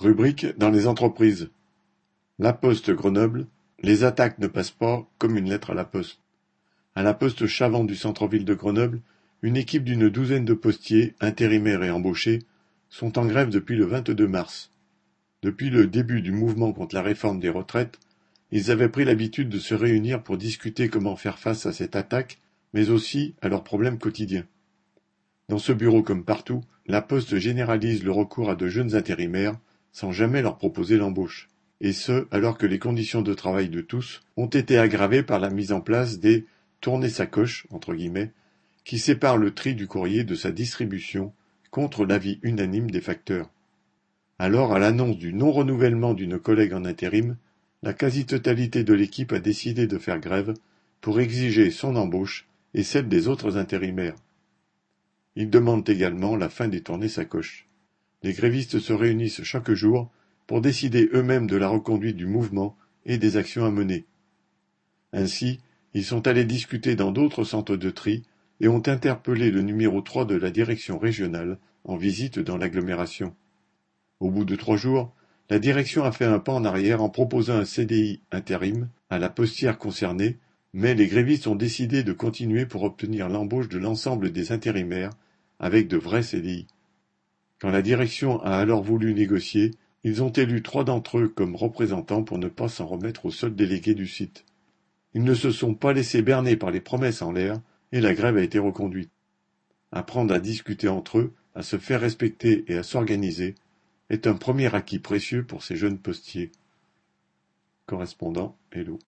Rubrique dans les entreprises. La Poste Grenoble, les attaques ne passent pas comme une lettre à la poste. À la poste Chavant du centre-ville de Grenoble, une équipe d'une douzaine de postiers, intérimaires et embauchés, sont en grève depuis le 22 mars. Depuis le début du mouvement contre la réforme des retraites, ils avaient pris l'habitude de se réunir pour discuter comment faire face à cette attaque, mais aussi à leurs problèmes quotidiens. Dans ce bureau comme partout, la Poste généralise le recours à de jeunes intérimaires sans jamais leur proposer l'embauche, et ce alors que les conditions de travail de tous ont été aggravées par la mise en place des tournées sacoches entre guillemets, qui séparent le tri du courrier de sa distribution contre l'avis unanime des facteurs. Alors, à l'annonce du non-renouvellement d'une collègue en intérim, la quasi-totalité de l'équipe a décidé de faire grève pour exiger son embauche et celle des autres intérimaires. Ils demandent également la fin des tournées sacoches. Les grévistes se réunissent chaque jour pour décider eux-mêmes de la reconduite du mouvement et des actions à mener. Ainsi, ils sont allés discuter dans d'autres centres de tri et ont interpellé le numéro 3 de la direction régionale en visite dans l'agglomération. Au bout de trois jours, la direction a fait un pas en arrière en proposant un CDI intérim à la postière concernée, mais les grévistes ont décidé de continuer pour obtenir l'embauche de l'ensemble des intérimaires avec de vrais CDI. Quand la direction a alors voulu négocier, ils ont élu trois d'entre eux comme représentants pour ne pas s'en remettre au seul délégué du site. Ils ne se sont pas laissés berner par les promesses en l'air, et la grève a été reconduite. Apprendre à discuter entre eux, à se faire respecter et à s'organiser est un premier acquis précieux pour ces jeunes postiers. Correspondant Hello.